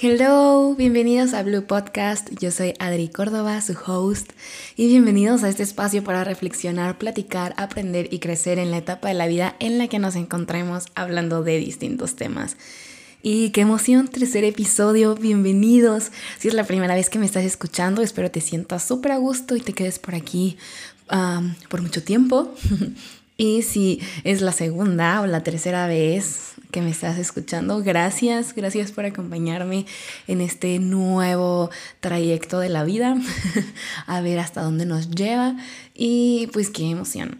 Hello, bienvenidos a Blue Podcast. Yo soy Adri Córdoba, su host, y bienvenidos a este espacio para reflexionar, platicar, aprender y crecer en la etapa de la vida en la que nos encontremos hablando de distintos temas. Y qué emoción, tercer episodio, bienvenidos. Si es la primera vez que me estás escuchando, espero te sientas súper a gusto y te quedes por aquí por mucho tiempo. y si es la segunda o la tercera vez, que me estás escuchando. Gracias, gracias por acompañarme en este nuevo trayecto de la vida, a ver hasta dónde nos lleva y pues qué emoción.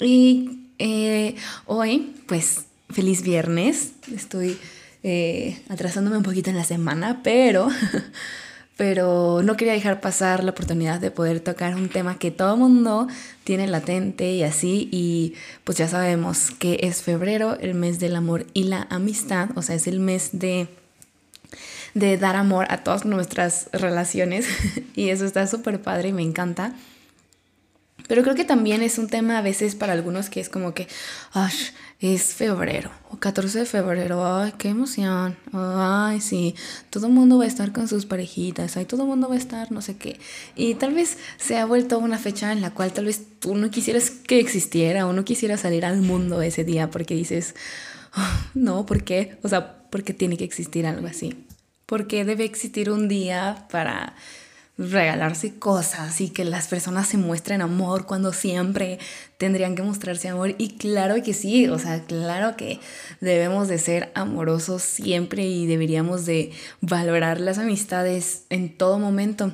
Y eh, hoy, pues feliz viernes, estoy eh, atrasándome un poquito en la semana, pero pero no quería dejar pasar la oportunidad de poder tocar un tema que todo mundo tiene latente y así, y pues ya sabemos que es febrero, el mes del amor y la amistad, o sea, es el mes de de dar amor a todas nuestras relaciones y eso está súper padre y me encanta. Pero creo que también es un tema a veces para algunos que es como que, ay, es febrero o 14 de febrero, ay, qué emoción, ay, sí, todo el mundo va a estar con sus parejitas, ay, todo el mundo va a estar no sé qué. Y tal vez se ha vuelto una fecha en la cual tal vez tú no quisieras que existiera o no quisieras salir al mundo ese día porque dices, ah, no, ¿por qué? O sea, porque tiene que existir algo así. Porque debe existir un día para regalarse cosas y que las personas se muestren amor cuando siempre tendrían que mostrarse amor. Y claro que sí, o sea, claro que debemos de ser amorosos siempre y deberíamos de valorar las amistades en todo momento.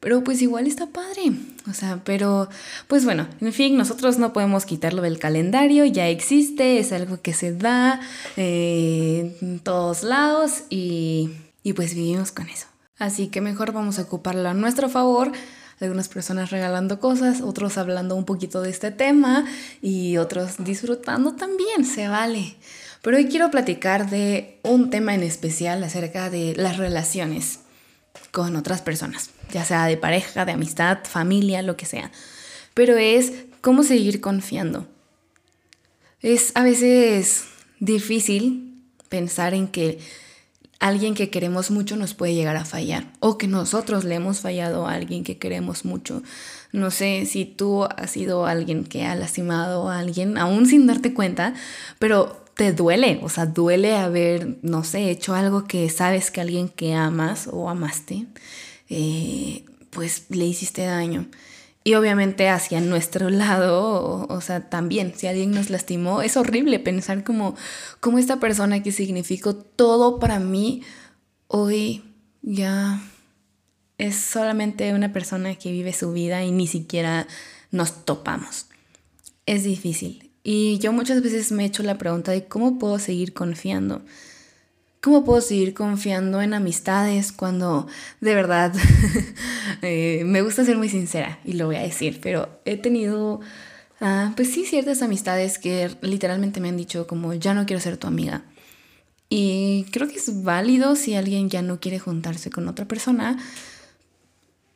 Pero pues igual está padre. O sea, pero pues bueno, en fin, nosotros no podemos quitarlo del calendario, ya existe, es algo que se da eh, en todos lados y, y pues vivimos con eso. Así que mejor vamos a ocuparlo a nuestro favor. Algunas personas regalando cosas, otros hablando un poquito de este tema y otros disfrutando también, se vale. Pero hoy quiero platicar de un tema en especial acerca de las relaciones con otras personas, ya sea de pareja, de amistad, familia, lo que sea. Pero es cómo seguir confiando. Es a veces difícil pensar en que alguien que queremos mucho nos puede llegar a fallar o que nosotros le hemos fallado a alguien que queremos mucho. No sé si tú has sido alguien que ha lastimado a alguien aún sin darte cuenta, pero te duele, o sea, duele haber, no sé, hecho algo que sabes que alguien que amas o amaste, eh, pues le hiciste daño. Y obviamente hacia nuestro lado, o, sea, también, si alguien nos lastimó, es horrible pensar como, como esta persona que significó todo para mí, hoy ya es solamente una persona que vive su vida y ni siquiera nos topamos. Es difícil. Y yo muchas veces me he hecho la pregunta de cómo puedo seguir confiando. ¿Cómo puedo seguir confiando en amistades cuando de verdad eh, me gusta ser muy sincera y lo voy a decir, pero he tenido, ah, pues sí, ciertas amistades que literalmente me han dicho como ya no quiero ser tu amiga. Y creo que es válido si alguien ya no quiere juntarse con otra persona,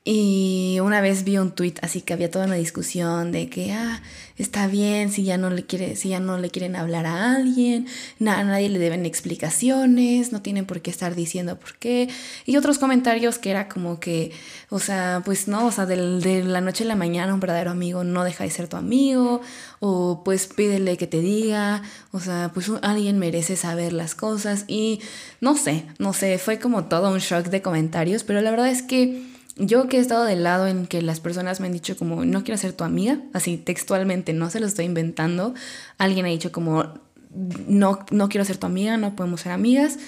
y una vez vi un tweet así que había toda una discusión de que ah, está bien si ya no le quiere, si ya no le quieren hablar a alguien, a nadie le deben explicaciones, no tienen por qué estar diciendo por qué. Y otros comentarios que era como que, o sea, pues no, o sea, de, la noche a la mañana un verdadero amigo no deja de ser tu amigo, o pues pídele que te diga, o sea, pues alguien merece saber las cosas. Y no sé, no sé, fue como todo un shock de comentarios, pero la verdad es que yo que he estado del lado en que las personas me han dicho como, no quiero ser tu amiga, así textualmente, no se lo estoy inventando, alguien ha dicho como, no, no quiero ser tu amiga, no podemos ser amigas,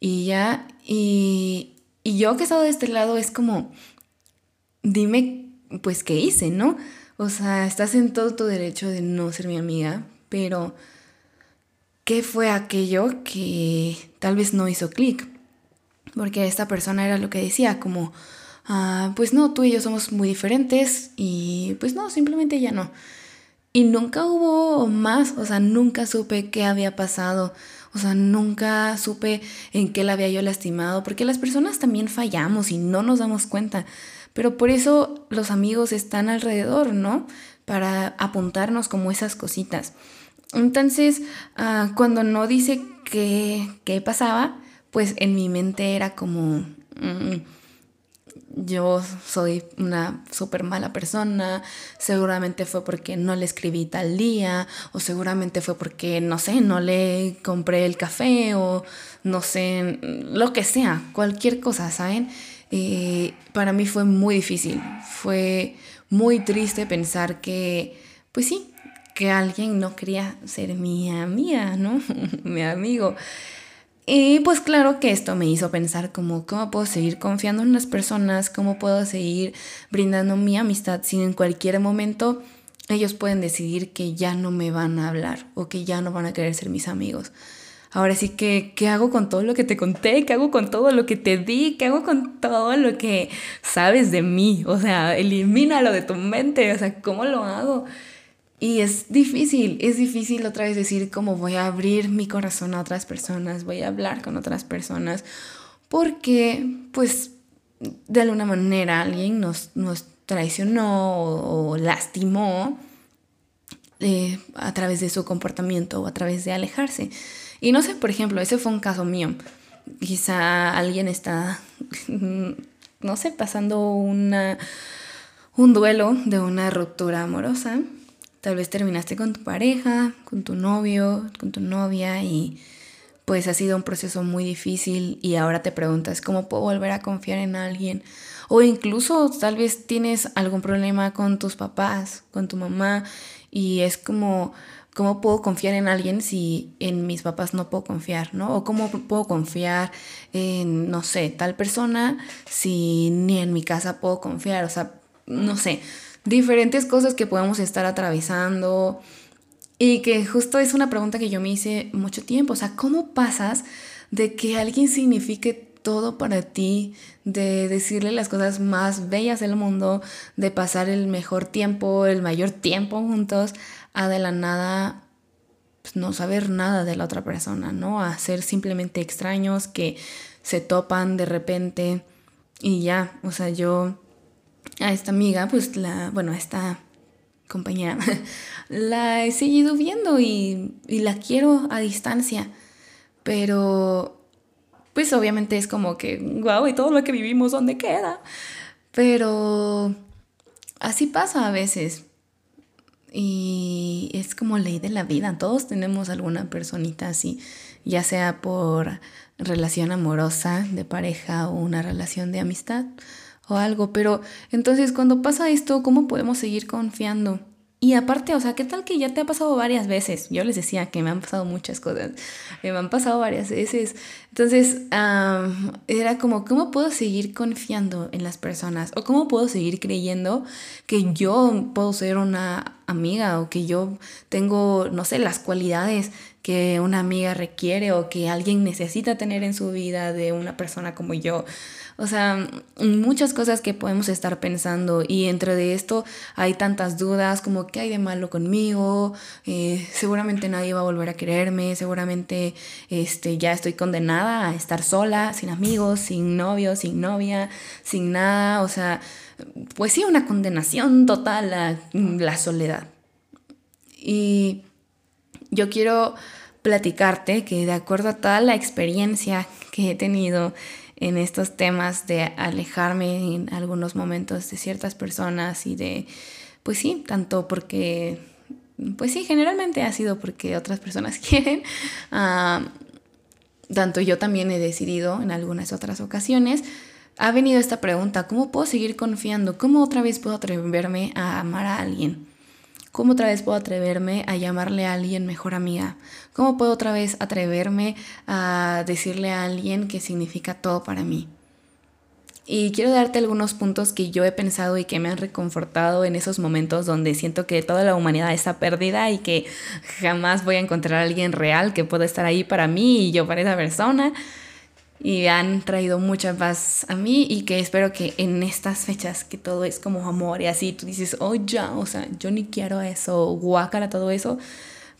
y ya, y, y yo que he estado de este lado es como, dime, pues, ¿qué hice, no? O sea, estás en todo tu derecho de no ser mi amiga, pero ¿qué fue aquello que tal vez no hizo clic? Porque esta persona era lo que decía, como, Ah, pues no, tú y yo somos muy diferentes y pues no, simplemente ya no. Y nunca hubo más, o sea, nunca supe qué había pasado, o sea, nunca supe en qué la había yo lastimado, porque las personas también fallamos y no nos damos cuenta. Pero por eso los amigos están alrededor, ¿no? Para apuntarnos como esas cositas. Entonces, ah, cuando no dice qué, qué pasaba, pues en mi mente era como, mm, yo soy una súper mala persona, seguramente fue porque no le escribí tal día, o seguramente fue porque, no sé, no le compré el café, o no sé, lo que sea, cualquier cosa, ¿saben? Eh, para mí fue muy difícil, fue muy triste pensar que, pues sí, que alguien no quería ser mi amiga, ¿no? mi amigo. Y pues claro que esto me hizo pensar como cómo puedo seguir confiando en las personas, cómo puedo seguir brindando mi amistad si en cualquier momento ellos pueden decidir que ya no me van a hablar o que ya no van a querer ser mis amigos. Ahora sí que, ¿qué hago con todo lo que te conté? ¿Qué hago con todo lo que te di? ¿Qué hago con todo lo que sabes de mí? O sea, elimínalo de tu mente. O sea, ¿cómo lo hago? Y es difícil, es difícil otra vez decir cómo voy a abrir mi corazón a otras personas, voy a hablar con otras personas, porque pues de alguna manera alguien nos, nos traicionó o, lastimó eh, a través de su comportamiento o a través de alejarse. Y no sé, por ejemplo, ese fue un caso mío. Quizá alguien está, no sé, pasando una, un duelo de una ruptura amorosa Tal vez terminaste con tu pareja, con tu novio, con tu novia y pues ha sido un proceso muy difícil y ahora te preguntas cómo puedo volver a confiar en alguien. O incluso tal vez tienes algún problema con tus papás, con tu mamá y es como, ¿cómo puedo confiar en alguien si en mis papás no puedo confiar, ¿no? O cómo puedo confiar en, no sé, tal persona si ni en mi casa puedo confiar, o sea, no sé diferentes cosas que podemos estar atravesando. Y que justo es una pregunta que yo me hice mucho tiempo, o sea, ¿cómo pasas de que alguien signifique todo para ti, de decirle las cosas más bellas del mundo, de pasar el mejor tiempo, el mayor tiempo juntos, a de la nada pues, no saber nada de la otra persona, ¿no? A ser simplemente extraños que se topan de repente y ya, o sea, yo a esta amiga, pues la, bueno, a esta compañera, la he seguido viendo y, y la quiero a distancia, pero pues obviamente es como que, wow, y todo lo que vivimos, ¿dónde queda? Pero así pasa a veces. Y es como ley de la vida. Todos tenemos alguna personita así, ya sea por relación amorosa, de pareja o una relación de amistad o algo, pero entonces cuando pasa esto, ¿cómo podemos seguir confiando? Y aparte, o sea, ¿qué tal que ya te ha pasado varias veces? Yo les decía que me han pasado muchas cosas, me han pasado varias veces. Entonces, era como, ¿cómo puedo seguir confiando en las personas? ¿O cómo puedo seguir creyendo que yo puedo ser una amiga o que yo tengo, no sé, las cualidades que una amiga requiere o que alguien necesita tener en su vida de una persona como yo? O sea, muchas cosas que podemos estar pensando y entre de esto hay tantas dudas como qué hay de malo conmigo, eh, seguramente nadie va a volver a quererme, seguramente este, ya estoy condenada a estar sola, sin amigos, sin novio, sin novia, sin nada, o sea, pues sí, una condenación total a la soledad. Y yo quiero platicarte que de acuerdo a toda la experiencia que he tenido en estos temas de alejarme en algunos momentos de ciertas personas y de, pues sí, tanto porque, pues sí, generalmente ha sido porque otras personas quieren. Ah, tanto yo también he decidido en algunas otras ocasiones, ha venido esta pregunta, ¿cómo puedo seguir confiando? ¿Cómo otra vez puedo atreverme a amar a alguien? ¿Cómo otra vez puedo atreverme a llamarle a alguien mejor amiga? ¿Cómo puedo otra vez atreverme a decirle a alguien que significa todo para mí? Y quiero darte algunos puntos que yo he pensado y que me han reconfortado en esos momentos donde siento que toda la humanidad está perdida y que jamás voy a encontrar a alguien real que pueda estar ahí para mí y yo para esa persona y han traído mucha paz a mí y que espero que en estas fechas que todo es como amor y así tú dices, oh ya, o sea, yo ni quiero eso, guácala todo eso.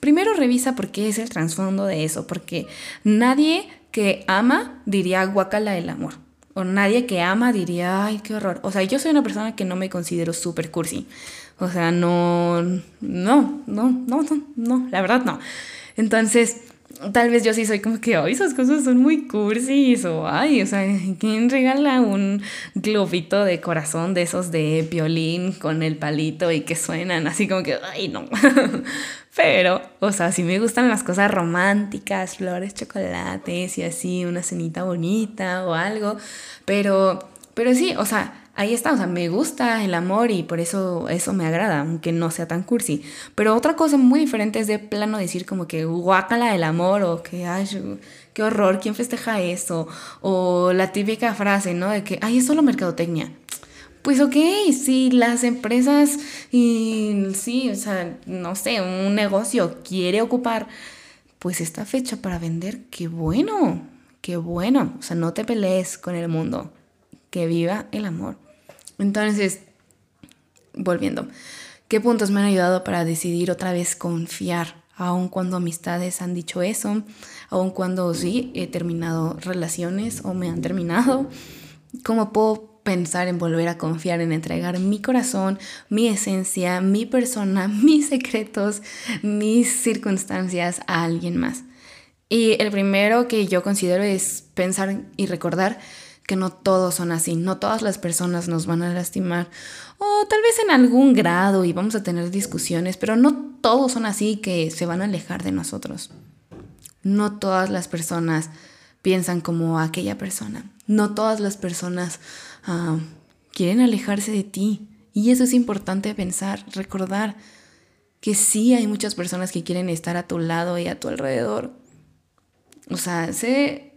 Primero revisa por qué es el trasfondo de eso, porque nadie que ama diría guácala el amor. O nadie que ama diría, ay, qué horror. O sea, yo soy una persona que no me considero súper cursi. O sea, no, no, no, no, no, no, la verdad no. Entonces, tal vez yo sí soy como que, ay, esas cosas son muy cursis, o ay, o sea, ¿quién regala un globito de corazón de esos de violín con el palito y que suenan así como que, ay, no. Pero, o sea, sí me gustan las cosas románticas, flores, chocolates y así, una cenita bonita o algo, pero, pero sí, o sea, ahí está, o sea, me gusta el amor y por eso eso me agrada, aunque no sea tan cursi. Pero otra cosa muy diferente es de plano decir como que guácala el amor o que, ay, qué horror, ¿quién festeja eso? O la típica frase, ¿no? De que, ay, es solo mercadotecnia. Pues ok, si las empresas y sí, o sea, no sé, un negocio quiere ocupar pues esta fecha para vender, qué bueno, qué bueno, o sea, no te pelees con el mundo, que viva el amor. Entonces, volviendo, ¿qué puntos me han ayudado para decidir otra vez confiar? Aun cuando amistades han dicho eso, aun cuando sí he terminado relaciones o me han terminado, ¿cómo puedo pensar en volver a confiar, en entregar mi corazón, mi esencia, mi persona, mis secretos, mis circunstancias a alguien más? Y el primero que yo considero es pensar y recordar que no todos son así, no todas las personas nos van a lastimar, o tal vez en algún grado y vamos a tener discusiones, pero no todos son así que se van a alejar de nosotros. No todas las personas piensan como aquella persona, no todas las personas ah, quieren alejarse de ti. Y eso es importante pensar, recordar que sí hay muchas personas que quieren estar a tu lado y a tu alrededor. O sea, sé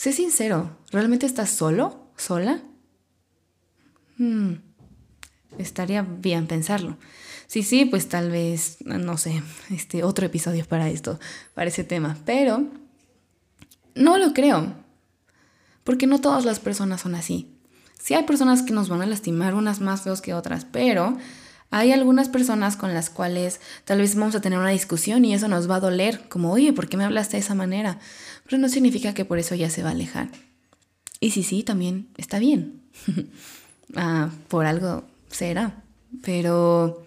Sé sincero, ¿realmente estás solo? ¿Sola? Hmm, estaría bien pensarlo. Sí, sí, pues tal vez, no sé, este otro episodio para esto, para ese tema. Pero no lo creo. Porque no todas las personas son así. Sí hay personas que nos van a lastimar, unas más feos que otras, pero hay algunas personas con las cuales tal vez vamos a tener una discusión y eso nos va a doler, como, oye, ¿por qué me hablaste de esa manera? pero no significa que por eso ya se va a alejar. Y si sí, también está bien. ah, por algo será, pero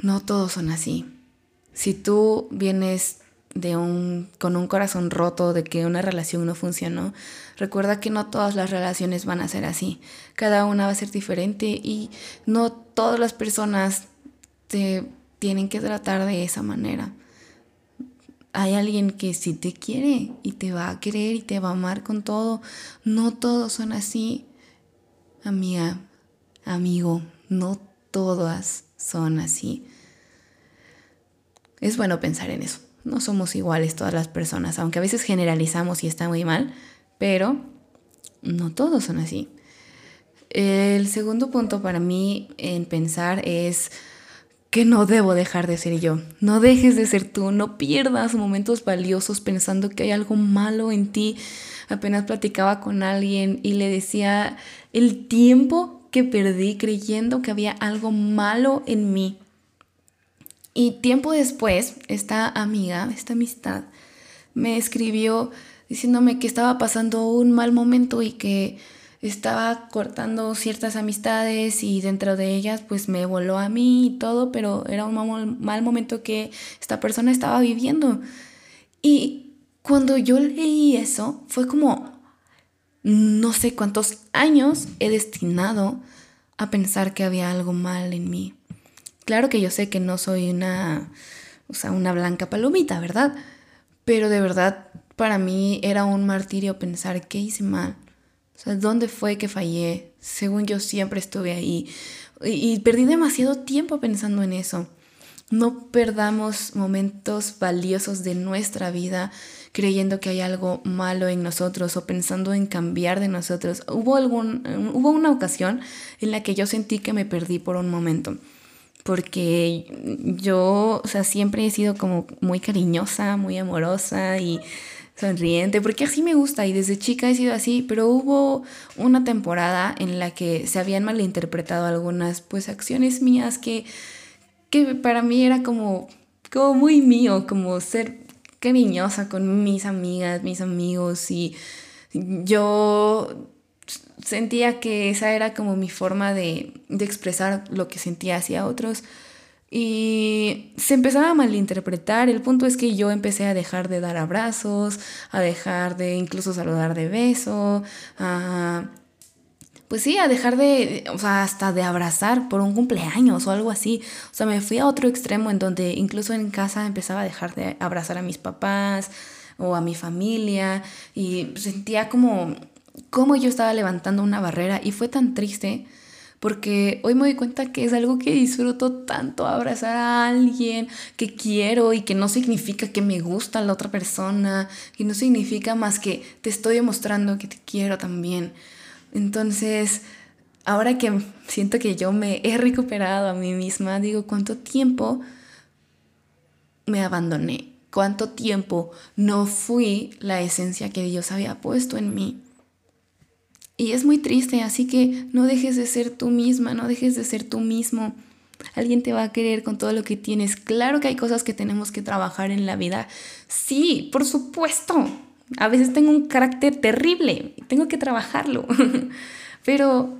no todos son así. Si tú vienes de un, con un corazón roto de que una relación no funcionó, recuerda que no todas las relaciones van a ser así. Cada una va a ser diferente y no todas las personas te tienen que tratar de esa manera hay alguien que sí te quiere y te va a querer y te va a amar con todo. No todos son así, amiga, amigo, no todas son así. Es bueno pensar en eso. No somos iguales todas las personas, aunque a veces generalizamos y está muy mal, pero no todos son así. El segundo punto para mí en pensar es que no debo dejar de ser yo. No dejes de ser tú, no pierdas momentos valiosos pensando que hay algo malo en ti. Apenas platicaba con alguien y le decía el tiempo que perdí creyendo que había algo malo en mí. Y tiempo después, esta amiga, esta amistad, me escribió diciéndome que estaba pasando un mal momento y que estaba cortando ciertas amistades y dentro de ellas pues me voló a mí y todo, pero era un mal, momento que esta persona estaba viviendo. Y cuando yo leí eso, fue como, no sé cuántos años he destinado a pensar que había algo mal en mí. Claro que yo sé que no soy una, o sea, una blanca palomita, ¿verdad? Pero de verdad, para mí era un martirio pensar que hice mal o sea, ¿dónde fue que fallé? Según yo siempre estuve ahí. Y, perdí demasiado tiempo pensando en eso. No perdamos momentos valiosos de nuestra vida creyendo que hay algo malo en nosotros o pensando en cambiar de nosotros. Hubo, algún, hubo una ocasión en la que yo sentí que me perdí por un momento porque yo, o sea, siempre he sido como muy cariñosa, muy amorosa y sonriente, porque así me gusta y desde chica he sido así, pero hubo una temporada en la que se habían malinterpretado algunas pues acciones mías que, que para mí era como, como muy mío, como ser cariñosa con mis amigas, mis amigos y yo sentía que esa era como mi forma de, de expresar lo que sentía hacia otros Y se empezaba a malinterpretar. El punto es que yo empecé a dejar de dar abrazos, a dejar de incluso saludar de beso, a pues sí, a dejar de, o sea, hasta de abrazar por un cumpleaños o algo así. O sea, me fui a otro extremo en donde incluso en casa empezaba a dejar de abrazar a mis papás o a mi familia y sentía como, como yo estaba levantando una barrera y fue tan triste porque hoy me doy cuenta que es algo que disfruto tanto abrazar a alguien que quiero y que no significa que me gusta la otra persona y no significa más que te estoy demostrando que te quiero también. Entonces, ahora que siento que yo me he recuperado a mí misma, digo, ¿cuánto tiempo me abandoné? ¿Cuánto tiempo no fui la esencia que Dios había puesto en mí? Y es muy triste, así que no dejes de ser tú misma, no dejes de ser tú mismo. Alguien te va a querer con todo lo que tienes. Claro que hay cosas que tenemos que trabajar en la vida. Sí, por supuesto. A veces tengo un carácter terrible, tengo que trabajarlo, pero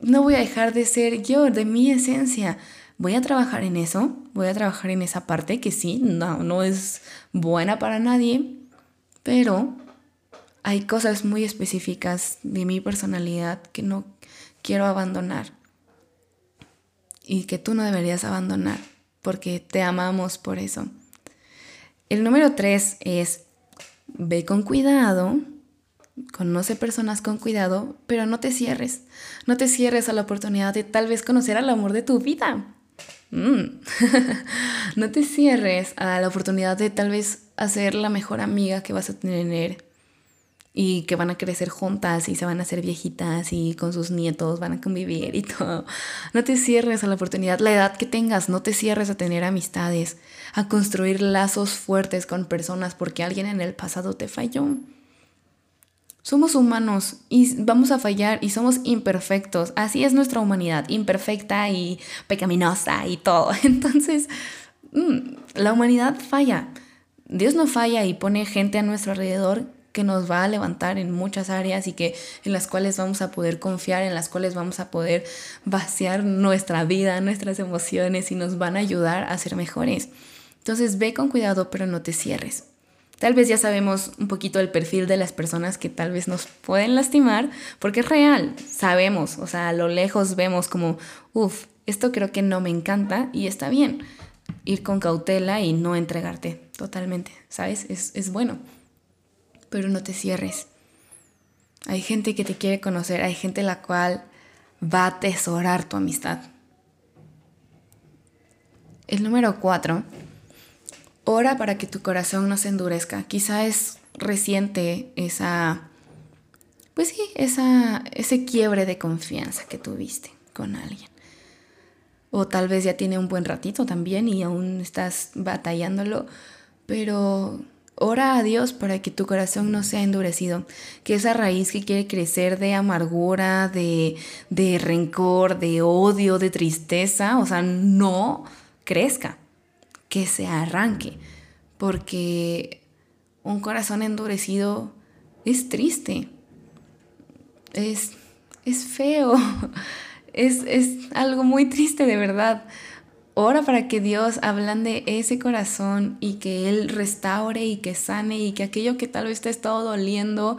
no voy a dejar de ser yo, de mi esencia. Voy a trabajar en eso, voy a trabajar en esa parte que sí, no, no es buena para nadie, pero hay cosas muy específicas de mi personalidad que no quiero abandonar y que tú no deberías abandonar porque te amamos por eso. El número tres es ve con cuidado, conoce personas con cuidado, pero no te cierres. No te cierres a la oportunidad de tal vez conocer al amor de tu vida. Mm. no te cierres a la oportunidad de tal vez hacer la mejor amiga que vas a tener y que van a crecer juntas y se van a hacer viejitas y con sus nietos van a convivir y todo. No te cierres a la oportunidad, la edad que tengas, no te cierres a tener amistades, a construir lazos fuertes con personas porque alguien en el pasado te falló. Somos humanos y vamos a fallar y somos imperfectos. Así es nuestra humanidad, imperfecta y pecaminosa y todo. Entonces, mm, la humanidad falla. Dios no falla y pone gente a nuestro alrededor que nos va a levantar en muchas áreas y que en las cuales vamos a poder confiar, en las cuales vamos a poder vaciar nuestra vida, nuestras emociones y nos van a ayudar a ser mejores. Entonces ve con cuidado, pero no te cierres. Tal vez ya sabemos un poquito el perfil de las personas que tal vez nos pueden lastimar, porque es real, sabemos, o sea, a lo lejos vemos como, uff, esto creo que no me encanta y está bien. Ir con cautela y no entregarte totalmente, ¿sabes? Es, es bueno pero no te cierres. Hay gente que te quiere conocer, hay gente la cual va a atesorar tu amistad. El número cuatro, ora para que tu corazón no se endurezca. Quizá es reciente esa, pues sí, esa, ese quiebre de confianza que tuviste con alguien. O tal vez ya tiene un buen ratito también y aún estás batallándolo, pero Ora a Dios para que tu corazón no sea endurecido, que esa raíz que quiere crecer de amargura, de, de rencor, de odio, de tristeza, o sea, no crezca, que se arranque, porque un corazón endurecido es triste, es, es feo, es, es algo muy triste de verdad. Ora para que Dios ablande ese corazón y que Él restaure y que sane y que aquello que tal vez te ha estado doliendo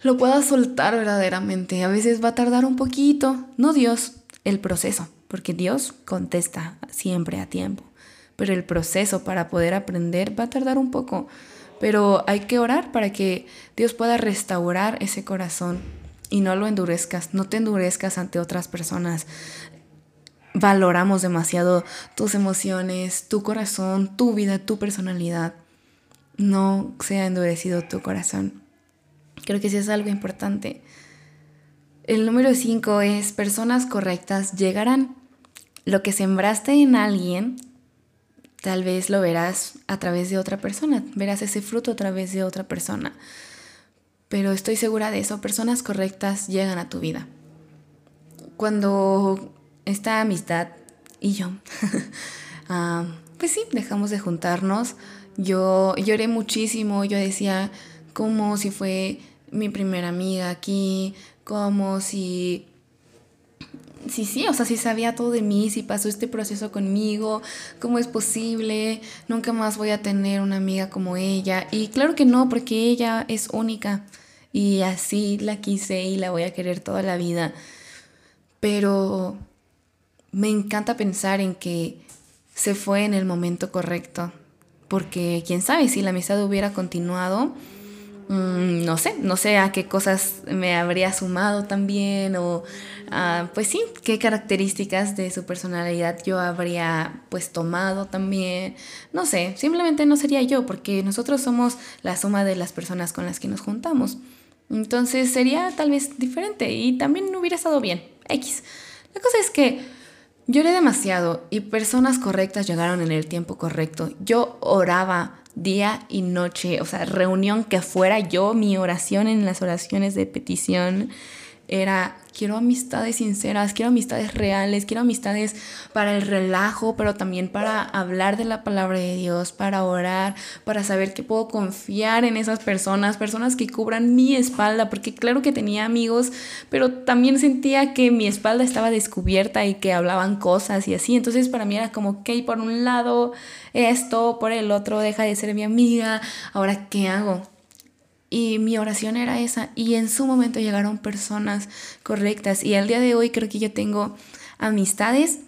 lo pueda soltar verdaderamente. A veces va a tardar un poquito, no Dios, el proceso, porque Dios contesta siempre a tiempo, pero el proceso para poder aprender va a tardar un poco. Pero hay que orar para que Dios pueda restaurar ese corazón y no lo endurezcas, no te endurezcas ante otras personas valoramos demasiado tus emociones, tu corazón, tu vida, tu personalidad. No sea endurecido tu corazón. Creo que sí es algo importante. El número 5 es personas correctas llegarán. Lo que sembraste en alguien, tal vez lo verás a través de otra persona, verás ese fruto a través de otra persona. Pero estoy segura de eso, personas correctas llegan a tu vida. Cuando esta amistad y yo, ah, pues sí, dejamos de juntarnos. Yo lloré muchísimo, yo decía como si fue mi primera amiga aquí, como si sí, sí, o sea, sí sabía todo de mí, si pasó este proceso conmigo, cómo es posible, nunca más voy a tener una amiga como ella. Y claro que no, porque ella es única y así la quise y la voy a querer toda la vida. Pero me encanta pensar en que se fue en el momento correcto, porque quién sabe si la amistad hubiera continuado Mm, no sé, no sé a qué cosas me habría sumado también o pues sí, qué características de su personalidad yo habría pues tomado también. No sé, simplemente no sería yo porque nosotros somos la suma de las personas con las que nos juntamos. Entonces sería tal vez diferente y también hubiera estado bien. X. La cosa es que lloré demasiado y personas correctas llegaron en el tiempo correcto. Yo oraba día y noche, o sea, reunión que fuera yo, mi oración en las oraciones de petición era quiero amistades sinceras, quiero amistades reales, quiero amistades para el relajo, pero también para hablar de la palabra de Dios, para orar, para saber que puedo confiar en esas personas, personas que cubran mi espalda, porque claro que tenía amigos, pero también sentía que mi espalda estaba descubierta y que hablaban cosas y así, entonces para mí era como, ok, por un lado esto, por el otro deja de ser mi amiga, ahora ¿qué hago? Y mi oración era esa. Y en su momento llegaron personas correctas. Y al día de hoy creo que yo tengo amistades,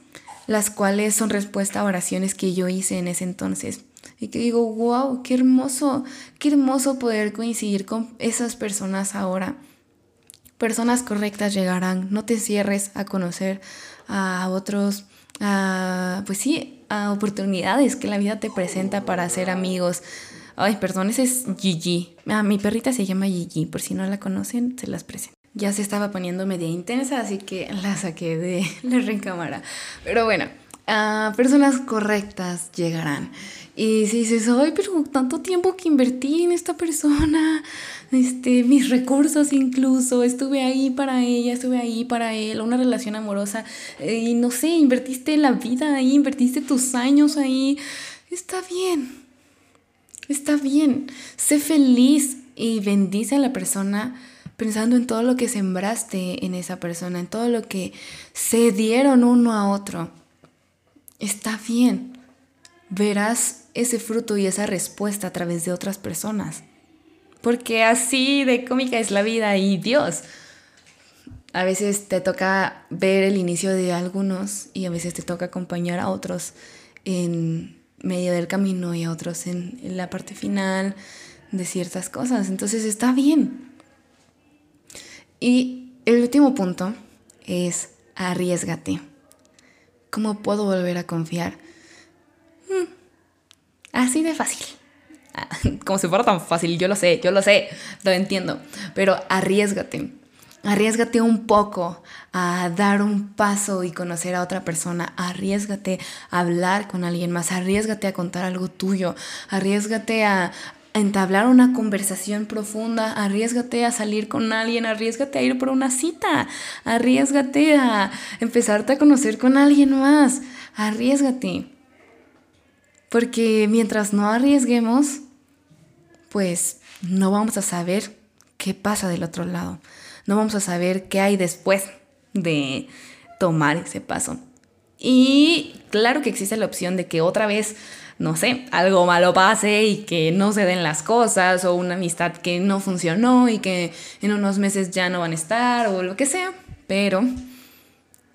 las cuales son respuesta a oraciones que yo hice en ese entonces. Y que digo, wow, qué hermoso, qué hermoso poder coincidir con esas personas ahora. Personas correctas llegarán. No te cierres a conocer a otros, a, pues sí, a oportunidades que la vida te presenta para hacer amigos. Ay, perdón, ese es Gigi. Ah, mi perrita se llama Gigi, por si no la conocen, se las presento. Ya se estaba poniendo media intensa, así que la saqué de la recámara. Pero bueno, uh, personas correctas llegarán. Y si dices, ay, pero tanto tiempo que invertí en esta persona, este, mis recursos incluso, estuve ahí para ella, estuve ahí para él, una relación amorosa, eh, y no sé, invertiste la vida ahí, invertiste tus años ahí, está bien, Está bien, sé feliz y bendice a la persona pensando en todo lo que sembraste en esa persona, en todo lo que se dieron uno a otro. Está bien. Verás ese fruto y esa respuesta a través de otras personas. Porque así de cómica es la vida y Dios. A veces te toca ver el inicio de algunos y a veces te toca acompañar a otros en medio del camino y a otros en, la parte final de ciertas cosas. Entonces está bien. Y el último punto es arriesgate. ¿Cómo puedo volver a confiar? Hmm, así de fácil. Ah, como si fuera tan fácil, yo lo sé, yo lo sé, lo entiendo. Pero arriesgate. Arriesgate un poco a dar un paso y conocer a otra persona. Arriesgate a hablar con alguien más. Arriesgate a contar algo tuyo. Arriesgate a entablar una conversación profunda. Arriesgate a salir con alguien. Arriesgate a ir por una cita. Arriesgate a empezarte a conocer con alguien más. Arriesgate. Porque mientras no arriesguemos, pues no vamos a saber qué pasa del otro lado no vamos a saber qué hay después de tomar ese paso. Y claro que existe la opción de que otra vez, no sé, algo malo pase y que no se den las cosas o una amistad que no funcionó y que en unos meses ya no van a estar o lo que sea, pero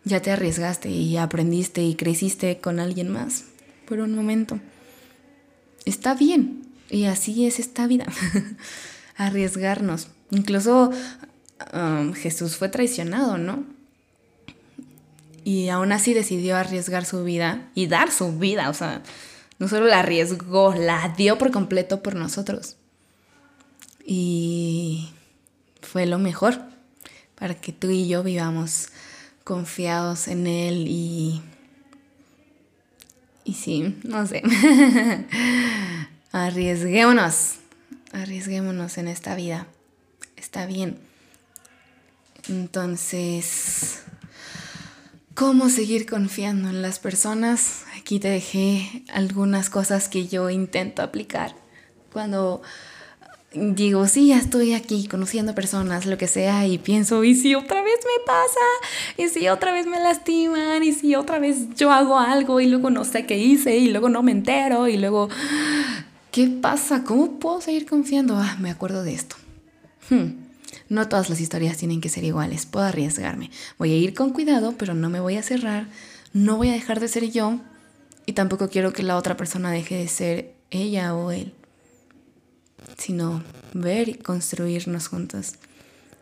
ya te arriesgaste y aprendiste y creciste con alguien más por un momento. Está bien y así es esta vida, arriesgarnos. Incluso Jesús fue traicionado, ¿no? Y aún así decidió arriesgar su vida y dar su vida, o sea, no solo la arriesgó, la dio por completo por nosotros. Y fue lo mejor para que tú y yo vivamos confiados en Él y... Y sí, no sé. arriesguémonos, arriesguémonos en esta vida. Está bien. Entonces, ¿cómo seguir confiando en las personas? Aquí te dejé algunas cosas que yo intento aplicar cuando digo, sí, ya estoy aquí conociendo personas, lo que sea, y pienso, ¿y si otra vez me pasa? ¿Y si otra vez me lastiman? ¿Y si otra vez yo hago algo y luego no sé qué hice y luego no me entero y luego, ¿qué pasa? ¿Cómo puedo seguir confiando? Ah, me acuerdo de esto. Hmm. No todas las historias tienen que ser iguales, puedo arriesgarme. Voy a ir con cuidado, pero no me voy a cerrar, no voy a dejar de ser yo y tampoco quiero que la otra persona deje de ser ella o él sino ver y construirnos juntos.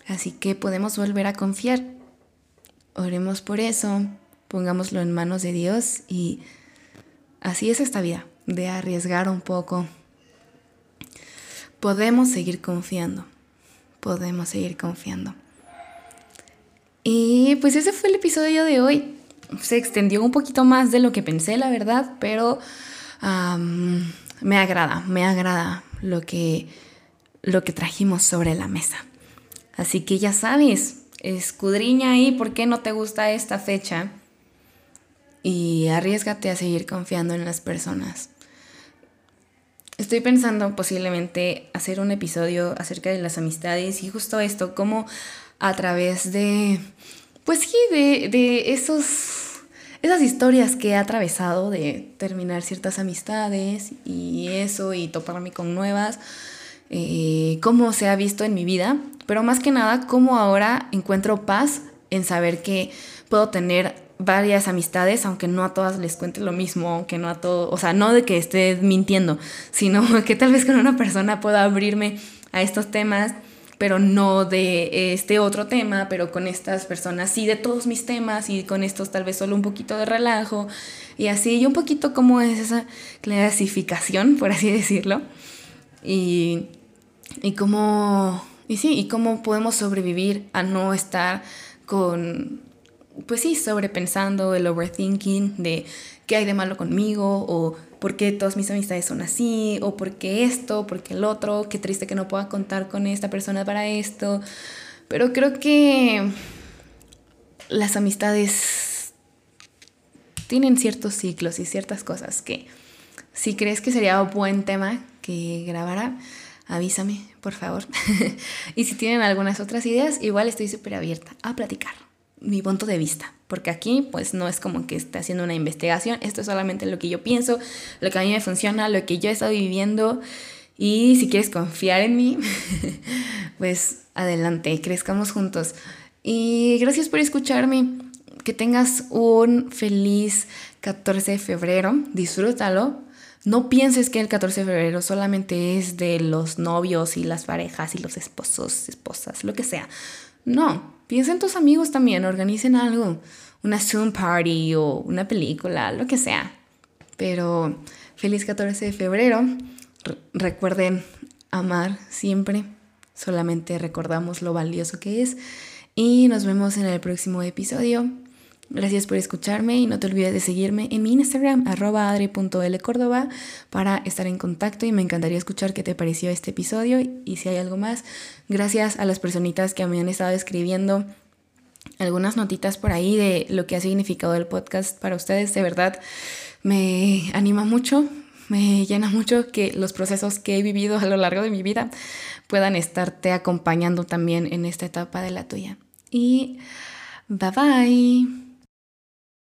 Así que podemos volver a confiar. Oremos por eso, pongámoslo en manos de Dios y así es esta vida, de arriesgar un poco. Podemos seguir confiando, podemos seguir confiando. Y pues ese fue el episodio de hoy. Se extendió un poquito más de lo que pensé, la verdad, pero me agrada, me agrada lo que, lo que trajimos sobre la mesa. Así que ya sabes, escudriña ahí por qué no te gusta esta fecha y arriesgate a seguir confiando en las personas. Estoy pensando posiblemente hacer un episodio acerca de las amistades y justo esto, como a través de, pues sí, de, de esos esas historias que he atravesado de terminar ciertas amistades y eso y toparme con nuevas, eh, cómo se ha visto en mi vida, pero más que nada cómo ahora encuentro paz en saber que puedo tener varias amistades, aunque no a todas les cuente lo mismo, aunque no a todo, o sea, no de que esté mintiendo, sino que tal vez con una persona pueda abrirme a estos temas pero no de este otro tema, pero con estas personas sí de todos mis temas y con estos tal vez solo un poquito de relajo y así, y un poquito como es esa clasificación, por así decirlo, y, y cómo, y sí, y cómo podemos sobrevivir a no estar con, pues sí, sobrepensando el overthinking de qué hay de malo conmigo o por qué todas mis amistades son así, o por qué esto, por qué el otro, qué triste que no pueda contar con esta persona para esto. Pero creo que las amistades tienen ciertos ciclos y ciertas cosas que si crees que sería un buen tema que grabara, avísame, por favor. y si tienen algunas otras ideas, igual estoy súper abierta a platicar mi punto de vista, porque aquí pues no es como que esté haciendo una investigación, esto es solamente lo que yo pienso, lo que a mí me funciona, lo que yo he estado viviendo y si quieres confiar en mí, pues adelante, crezcamos juntos. Y gracias por escucharme, que tengas un feliz 14 de febrero, disfrútalo. No pienses que el 14 de febrero solamente es de los novios y las parejas y los esposos, esposas, lo que sea. No, piensa en tus amigos también, organicen algo, una Zoom party o una película, lo que sea. Pero feliz 14 de febrero. recuerden amar siempre. Solamente recordamos lo valioso que es. Y nos vemos en el próximo episodio. Gracias por escucharme y no te olvides de seguirme en mi Instagram, arroba adri.lcórdoba, para estar en contacto y me encantaría escuchar qué te pareció este episodio y si hay algo más. Gracias a las personitas que me han estado escribiendo algunas notitas por ahí de lo que ha significado el podcast para ustedes. De verdad, me anima mucho, me llena mucho que los procesos que he vivido a lo largo de mi vida puedan estarte acompañando también en esta etapa de la tuya. Y bye bye.